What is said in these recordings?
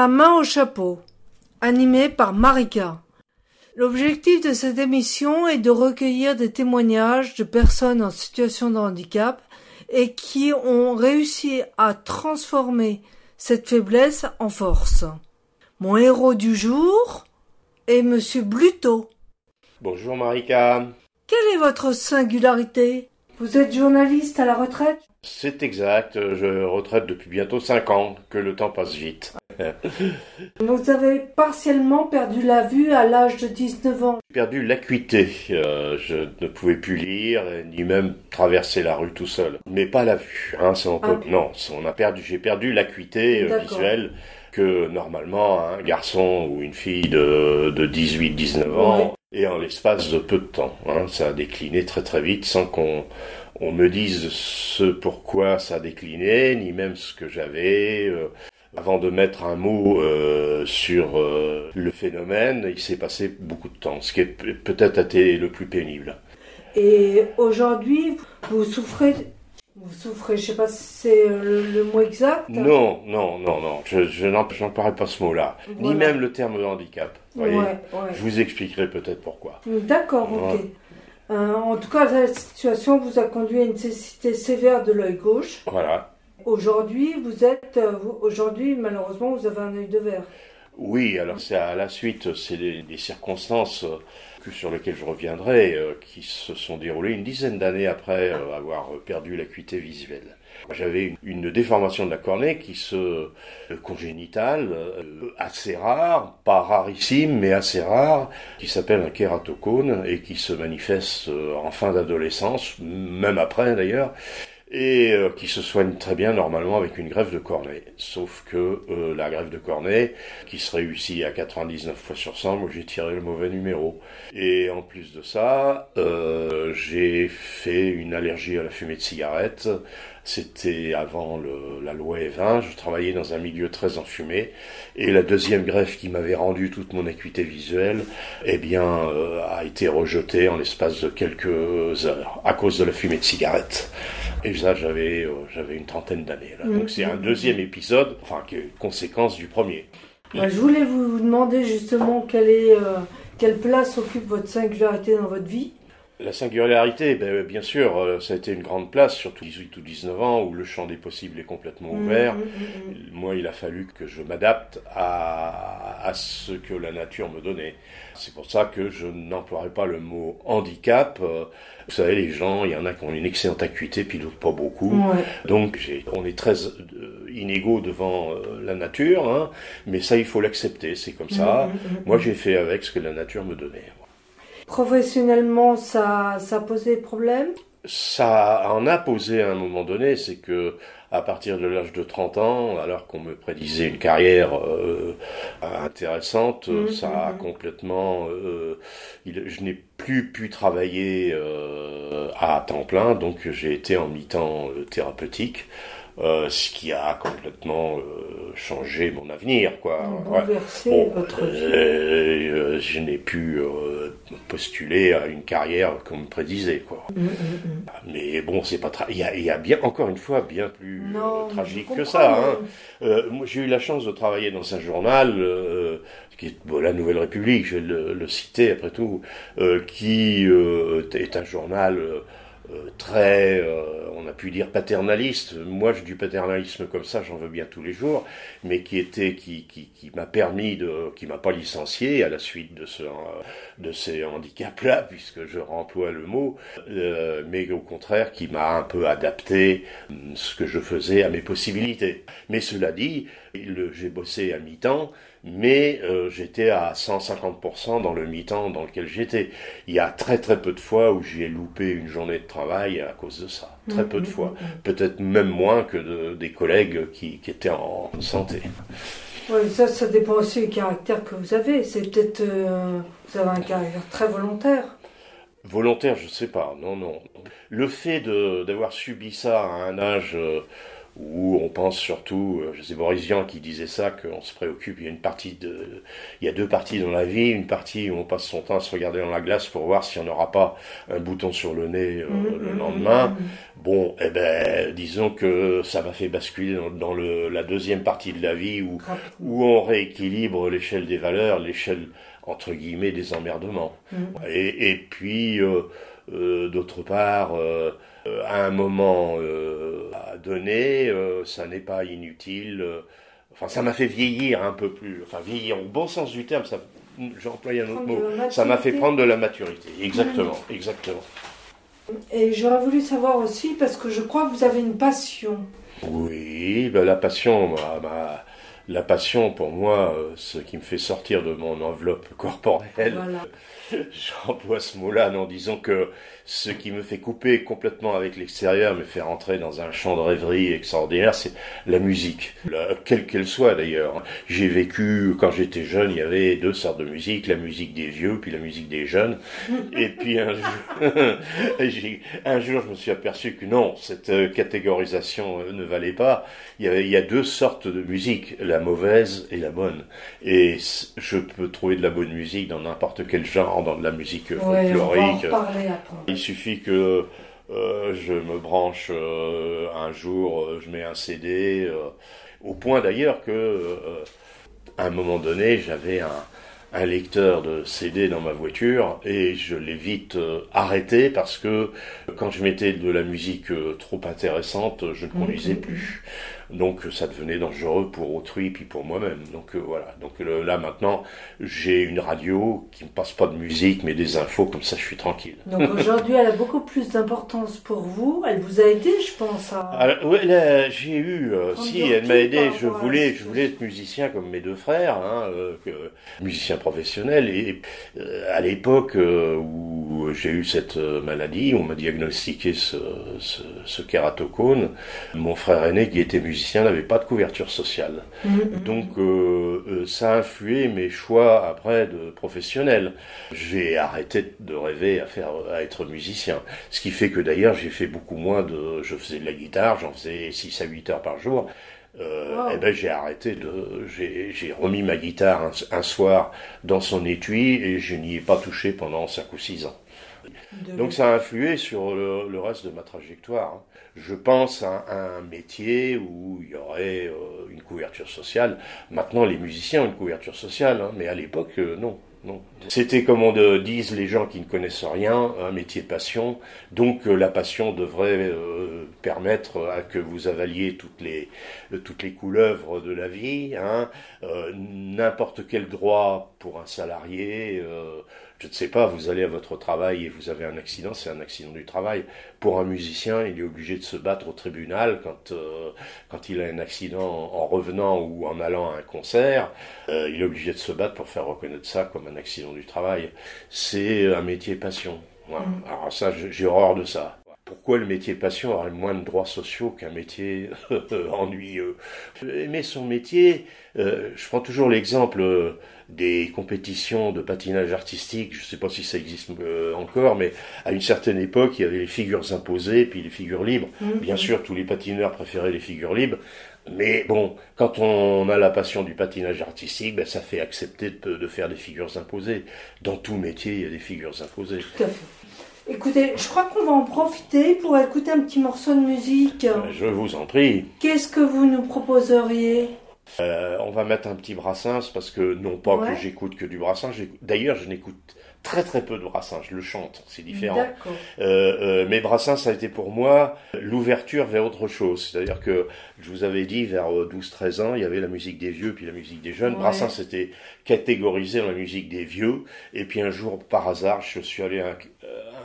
la main au chapeau, animé par Marika. L'objectif de cette émission est de recueillir des témoignages de personnes en situation de handicap et qui ont réussi à transformer cette faiblesse en force. Mon héros du jour est Monsieur Bluto. Bonjour Marika. Quelle est votre singularité? Vous êtes journaliste à la retraite? C'est exact, je retraite depuis bientôt 5 ans, que le temps passe vite. Vous avez partiellement perdu la vue à l'âge de 19 ans. J'ai perdu l'acuité, euh, je ne pouvais plus lire, ni même traverser la rue tout seul. Mais pas la vue, hein, on peut... Ah. non, on a perdu, j'ai perdu l'acuité euh, visuelle que normalement un garçon ou une fille de, de 18-19 ans et en l'espace de peu de temps. Hein, ça a décliné très très vite sans qu'on on me dise ce pourquoi ça a décliné, ni même ce que j'avais. Euh, avant de mettre un mot euh, sur euh, le phénomène, il s'est passé beaucoup de temps, ce qui est peut-être été le plus pénible. Et aujourd'hui, vous souffrez vous souffrez, je sais pas si c'est le, mot exact. Non, non, non, non, je, je n'emploierai pas ce mot-là, ni même le terme de handicap. Voyez Je vous expliquerai peut-être pourquoi. D'accord, ok. Euh, en tout cas, la situation vous a conduit à une nécessité sévère de l'œil gauche. Voilà. Aujourd'hui, vous êtes, euh, aujourd'hui, malheureusement, vous avez un œil de verre. Oui, alors c'est à la suite, c'est des, circonstances euh, sur lesquelles je reviendrai, euh, qui se sont déroulées une dizaine d'années après avoir perdu l'acuité visuelle. J'avais une, déformation de la cornée qui se congénitale, assez rare, pas rarissime, mais assez rare, qui s'appelle un kératocone et qui se manifeste en fin d'adolescence, même après d'ailleurs, et euh, qui se soigne très bien normalement avec une greffe de cornée. Sauf que euh, la greffe de cornée, qui se réussit à 99 fois sur 100, moi j'ai tiré le mauvais numéro. Et en plus de ça, euh, j'ai fait une allergie à la fumée de cigarette. C'était avant le, la loi E20, je travaillais dans un milieu très enfumé. Et la deuxième greffe qui m'avait rendu toute mon acuité visuelle, eh bien, a été rejetée en l'espace de quelques heures à cause de la fumée de cigarette. Et ça, j'avais euh, j'avais une trentaine d'années. Là. Donc c'est un deuxième épisode, enfin, qui est conséquence du premier. Bah, je voulais vous demander justement quelle, est, euh, quelle place occupe votre singularité dans votre vie. La singularité, ben, bien sûr, euh, ça a été une grande place, surtout 18 ou 19 ans, où le champ des possibles est complètement mmh, ouvert. Mmh, mmh, Moi, il a fallu que je m'adapte à, à, ce que la nature me donnait. C'est pour ça que je n'emploierai pas le mot handicap. Euh, vous savez, les gens, il y en a qui ont une excellente acuité, puis d'autres pas beaucoup. Donc, on est très euh, inégaux devant la nature, hein, mais ça, il faut l'accepter, c'est comme ça. Moi, j'ai fait avec ce que la nature me donnait. Professionnellement, ça, ça posait problème? Ça en a posé à un moment donné, c'est que à partir de l'âge de 30 ans, alors qu'on me prédisait une carrière euh, intéressante, mmh, ça a mmh, mmh. complètement... Euh, je n'ai plus pu travailler euh, à temps plein, donc j'ai été en mi-temps thérapeutique. Euh, ce qui a complètement euh, changé mon avenir, quoi. votre euh, je n'ai pu postuler à une carrière comme prédisait, quoi. Mm, mm, mm. Mais bon, c'est pas il y, a, il y a bien encore une fois bien plus tragique que ça. Hein. moi, j'ai eu la chance de travailler dans un journal qui est la Nouvelle République, je vais le, le citer après tout, qui est un journal très, euh, on a pu dire paternaliste. Moi, du paternalisme comme ça, j'en veux bien tous les jours, mais qui était, qui, qui, qui m'a permis de, qui m'a pas licencié à la suite de ce, de ces handicaps-là, puisque je remploie le mot, euh, mais au contraire, qui m'a un peu adapté ce que je faisais à mes possibilités. Mais cela dit, j'ai bossé à mi-temps mais euh, j'étais à 150% dans le mi-temps dans lequel j'étais. Il y a très très peu de fois où j'ai loupé une journée de travail à cause de ça. Très peu de mm, fois. Mm, mm, Peut-être même moins que de, des collègues qui, qui, étaient en santé. Oui, ça, ça dépend aussi du caractère que vous avez. C'est peut-être. Euh, vous avez un caractère très volontaire. Volontaire, je sais pas. Non, non. Le fait d'avoir subi ça à un âge. Euh, où on pense surtout, euh, je sais Boris Vian qui disait ça, qu'on se préoccupe, il y a une partie de, il y a deux parties dans la vie, une partie où on passe son temps à se regarder dans la glace pour voir si on n'aura pas un bouton sur le nez euh, Mhm, le mhm, lendemain. mhm. Bon, eh ben, disons que ça m'a fait basculer dans, dans le, la deuxième partie de la vie où, où on rééquilibre l'échelle des valeurs, l'échelle entre guillemets des emmerdements. Et, et puis, euh, euh, d'autre part, euh, à un moment euh, donné, euh, ça n'est pas inutile. enfin, ça m'a fait vieillir un peu plus. Enfin, vieillir au bon sens du terme. Ça, j'emploie un autre mot. Ça m'a fait prendre de la maturité. Exactement, exactement. Et j'aurais voulu savoir aussi, parce que je crois que vous avez une passion. Oui, ben la passion, la passion pour moi, ce qui me fait sortir de mon enveloppe corporelle, Voilà. J'emploie ce mot-là en disant que ce qui me fait couper complètement avec l'extérieur, me fait rentrer dans un champ de rêverie extraordinaire, c'est la musique, quelle qu'elle soit d'ailleurs. J'ai vécu, quand j'étais jeune, il y avait deux sortes de musique, la musique des vieux, puis la musique des jeunes. Et puis un jour, un jour, je me suis aperçu que non, cette euh, catégorisation euh, ne valait pas. Il y, a deux sortes de musique, la mauvaise et la bonne. Et je peux trouver de la bonne musique dans n'importe quel genre, dans de la musique Ouais, folklorique. Il suffit que euh, je me branche euh, un jour, euh, je mets un CD, au point d'ailleurs que à un moment donné, j'avais un, un lecteur de CD dans ma voiture et je l'ai vite arrêté parce que quand je mettais de la musique trop intéressante, je ne conduisais plus. Donc ça devenait dangereux pour autrui puis pour moi-même. Donc euh, voilà. Donc euh, là maintenant, j'ai une radio qui me passe pas de musique mais des infos comme ça, je suis tranquille. Donc aujourd'hui, elle a beaucoup plus d'importance pour vous. Elle vous a aidé, je pense. À... Alors, ouais, là, j'ai eu, euh, si, elle m'a aidé, je voulais, la je voulais être musicien comme mes deux frères, hein, euh, musicien professionnel, et euh, à l'époque euh, où j'ai eu cette euh, maladie, on m'a diagnostiqué ce, ce, ce kératocone, mon frère aîné qui était musicien n'avait pas de couverture sociale. Mhm. Donc euh, euh, ça a influé mes choix après de professionnel. J'ai arrêté de rêver à faire à être musicien, ce qui fait que d'ailleurs j'ai fait beaucoup moins de je faisais de la guitare, j'en faisais 6 à 8 heures par jour. Euh, Wow. Et ben j'ai arrêté de j'ai j'ai remis ma guitare un, un soir dans son étui et je n'y ai pas touché pendant 5 ou 6 ans. De- Donc ça a influé sur le, le reste de ma trajectoire. hein. Je pense à, à un métier où il y aurait euh, une couverture sociale. Maintenant, les musiciens ont une couverture sociale, hein, mais à l'époque, euh, non. Non. C'était comme on de- disent les gens qui ne connaissent rien, un métier passion. Donc euh, la passion devrait euh, permettre à que vous avaliez toutes les euh, toutes les couleuvres de la vie. Hein. Euh, N'importe quel droit pour un salarié. euh, je ne sais pas, vous allez à votre travail et vous avez un accident, c'est un accident du travail. Pour un musicien, il est obligé de se battre au tribunal quand, euh, quand il a un accident en revenant ou en allant à un concert. Euh, il est obligé de se battre pour faire reconnaître ça comme un accident du travail. C'est un métier passion. Voilà. Mm. Alors ça, j'ai horreur de ça. Pourquoi le métier passion aurait moins de droits sociaux qu'un métier ennuyeux Aimer son métier, euh, je prends toujours l'exemple euh, des compétitions de patinage artistique, je ne sais pas si ça existe euh, encore, mais à une certaine époque, il y avait les figures imposées, puis les figures libres. Mhm. Bien sûr, tous les patineurs préféraient les figures libres, mais bon, quand on a la passion du patinage artistique, ben, ça fait accepter de, de faire des figures imposées. Dans tout métier, il y a des figures imposées. Tout à fait. Écoutez, je crois qu'on va en profiter pour écouter un petit morceau de musique. Euh, Je vous en prie. Qu'est-ce que vous nous proposeriez Euh, on va mettre un petit Brassens parce que non pas Ouais. que j'écoute que du Brassens. j'écoute- D'ailleurs, je n'écoute très très peu de Brassens. Je le chante, c'est différent. D'accord. Euh, euh, mais Brassens ça a été pour moi l'ouverture vers autre chose. C'est-à-dire que je vous avais dit vers 12-13 ans, il y avait la musique des vieux puis la musique des jeunes. Ouais. Brassens était catégorisé dans la musique des vieux. Et puis un jour, par hasard, je suis allé à un,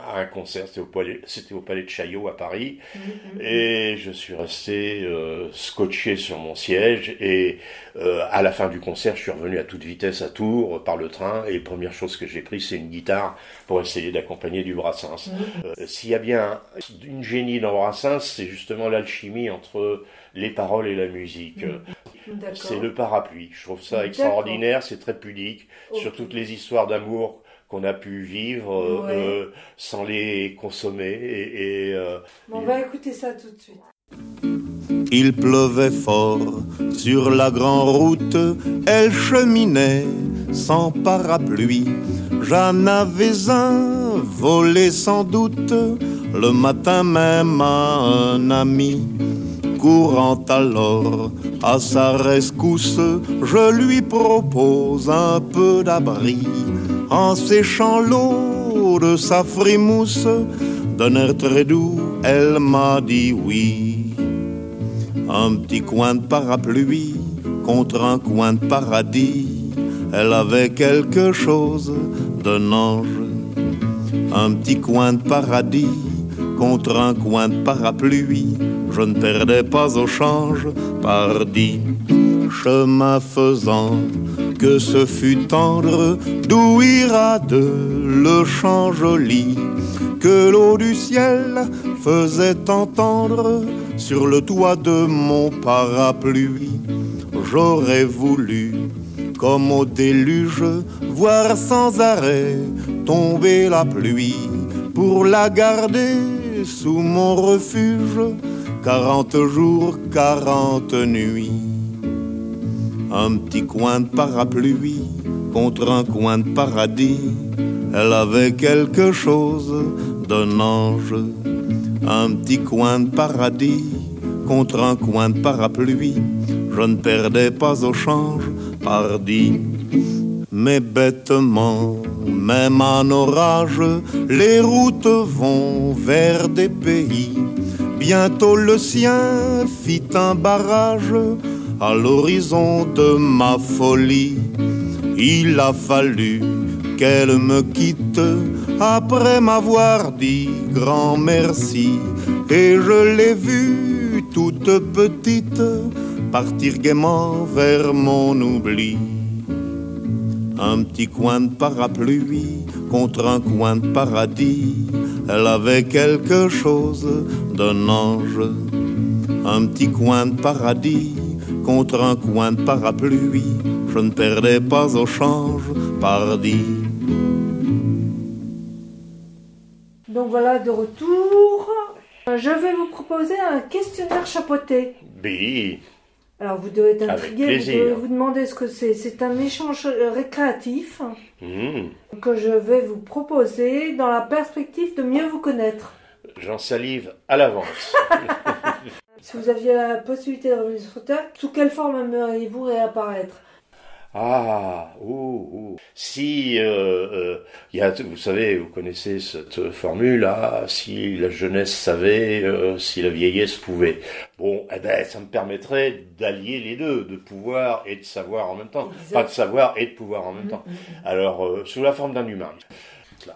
à un concert. C'était au palais, c'était au palais de Chaillot à Paris. Mhm. Et je suis resté euh, scotché sur mon siège et euh, à la fin du concert, je suis revenu à toute vitesse à Tours euh, par le train et première chose que j'ai pris, c'est une guitare pour essayer d'accompagner du Brassens. Mhm. Euh, S'il y a bien une génie dans Brassens, c'est justement l'alchimie entre les paroles et la musique. Mhm. C'est le parapluie. Je trouve ça D'accord. extraordinaire, c'est très pudique sur toutes les histoires d'amour qu'on a pu vivre euh, Ouais. euh, sans les consommer et, et, euh, Bon, on va écouter ça tout de suite. Il pleuvait fort sur la grande route, elle cheminait sans parapluie. J'en avais un volé sans doute le matin même à un ami. Courant alors à sa rescousse, je lui propose un peu d'abri en séchant l'eau de sa frimousse. D'un air très doux, elle m'a dit oui. Un petit coin de parapluie contre un coin de paradis. Elle avait quelque chose d'un ange. Un petit coin de paradis contre un coin de parapluie. Je ne perdais pas au change, pardi. Chemin faisant, que ce fut tendre, d'où de le champ joli, que l'eau du ciel faisait entendre sur le toit de mon parapluie. J'aurais voulu, comme au déluge, voir sans arrêt tomber la pluie pour la garder sous mon refuge, quarante jours, quarante nuits. Un petit coin de parapluie contre un coin de paradis, elle avait quelque chose d'un ange. Un petit coin de paradis contre un coin de parapluie, je ne perdais pas au change, pardi. Mais bêtement, même en orage, les routes vont vers des pays. Bientôt le sien fit un barrage à l'horizon de ma folie. Il a fallu qu'elle me quitte après m'avoir dit grand merci. Et je l'ai vue toute petite partir gaiement vers mon oubli. Un petit coin de parapluie contre un coin de paradis, elle avait quelque chose d'un ange. Un petit coin de paradis contre un coin de parapluie, je ne perdais pas au change, pardi. Donc voilà, de retour. Je vais vous proposer un questionnaire chapeauté. Oui. Alors vous devez être intrigué, vous devez vous demander ce que c'est. C'est un échange euh, récréatif Hmm. que je vais vous proposer dans la perspective de mieux vous connaître. J'en salive à l'avance. Si vous aviez la possibilité de revenir sur Terre, sous quelle forme aimeriez-vous réapparaître? Ah, ouh, ouh. Si, euh, euh, il y a, vous savez, vous connaissez cette formule, ah, si la jeunesse savait, euh, si la vieillesse pouvait. Bon, eh ben, ça me permettrait d'allier les deux, de pouvoir et de savoir en même temps. Pas de savoir et de pouvoir en même temps. Alors, euh, sous la forme d'un humain.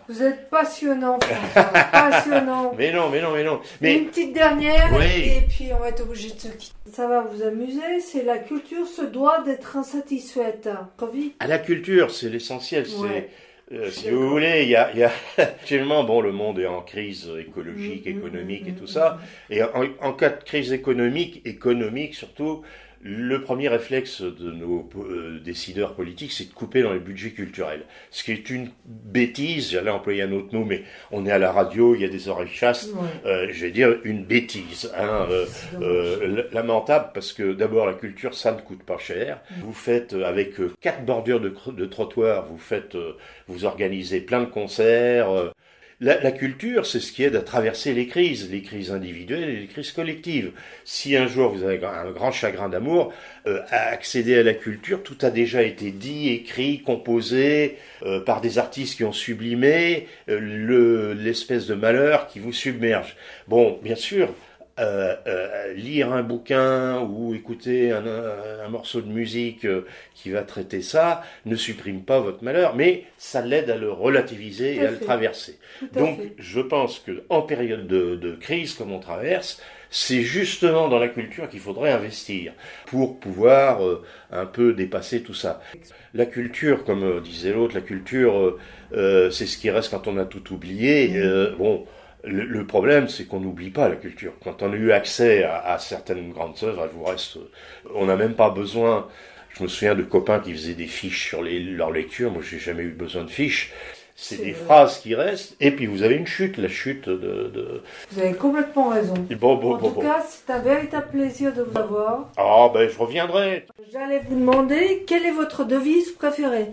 Vous êtes passionnant, François, passionnant. Mais non, mais non, mais non. Une petite dernière, Oui. et puis on va être obligé de se quitter. Ça va vous amuser, c'est la culture se doit d'être insatisfaite. Vite. à la culture, c'est l'essentiel. C'est Ouais. Euh, si vous voulez, il y a, y a actuellement, bon, le monde est en crise écologique, Mm, mm, économique et mm, tout ça. Et en, en cas de crise économique, économique surtout, le premier réflexe de nos euh, décideurs politiques, c'est de couper dans les budgets culturels. Ce qui est une bêtise, j'allais employer un autre mot, mais on est à la radio, il y a des oreilles chastes. Ouais. Euh, je vais dire une bêtise, hein, euh, euh, lamentable parce que d'abord la culture ça ne coûte pas cher. Vous faites euh, avec quatre bordures de, de trottoir, vous faites, vous organisez plein de concerts. La, culture, c'est ce qui aide à traverser les crises, les crises individuelles et les crises collectives. Si un jour vous avez un grand chagrin d'amour, euh, à accéder à la culture, tout a déjà été dit, écrit, composé euh, par des artistes qui ont sublimé euh, le- l'espèce de malheur qui vous submerge. Bon, bien sûr, euh, euh, lire un bouquin ou écouter un, un- un morceau de musique euh, qui va traiter ça ne supprime pas votre malheur, mais ça l'aide à le relativiser Tout et à le traverser. Tout Donc, fait. je pense que en période de, de crise comme on traverse, c'est justement dans la culture qu'il faudrait investir pour pouvoir euh, un peu dépasser tout ça. La culture, comme disait l'autre, la culture, c'est ce qui reste quand on a tout oublié. Euh, bon, le, le problème, c'est qu'on n'oublie pas la culture. Quand on a eu accès à, à certaines grandes œuvres, elle vous reste. On n'a même pas besoin. Je me souviens de copains qui faisaient des fiches sur les, leur lecture. Moi, j'ai jamais eu besoin de fiches. c'est des vrai. phrases qui restent, et puis vous avez une chute, la chute de... de... Vous avez complètement raison. Bon, bon, En bon, tout cas, c'est un véritable plaisir de vous avoir. Ah, ben je reviendrai. J'allais vous demander quelle est votre devise préférée?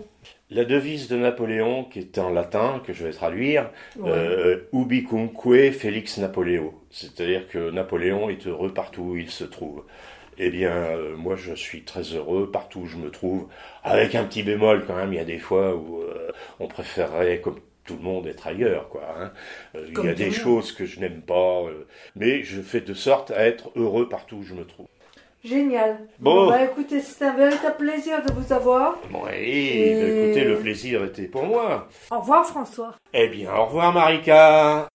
La devise de Napoléon, qui est en latin, que je vais traduire, Ouais. euh, Ubicunque Felix Napoleo. C'est-à-dire que Napoléon est heureux partout où il se trouve. Eh bien, euh, moi, je suis très heureux partout où je me trouve, avec un petit bémol quand même. Il y a des fois où euh, on préférerait, comme tout le monde, être ailleurs, quoi. hein. Euh, il y a des choses que je n'aime pas, euh, mais je fais de sorte à être heureux partout où je me trouve. Génial. Bon. bah écoutez, c'est un véritable plaisir de vous avoir. Bon, et, Et- écoutez, le plaisir était pour moi. Au revoir François. Eh bien, au revoir, Marika.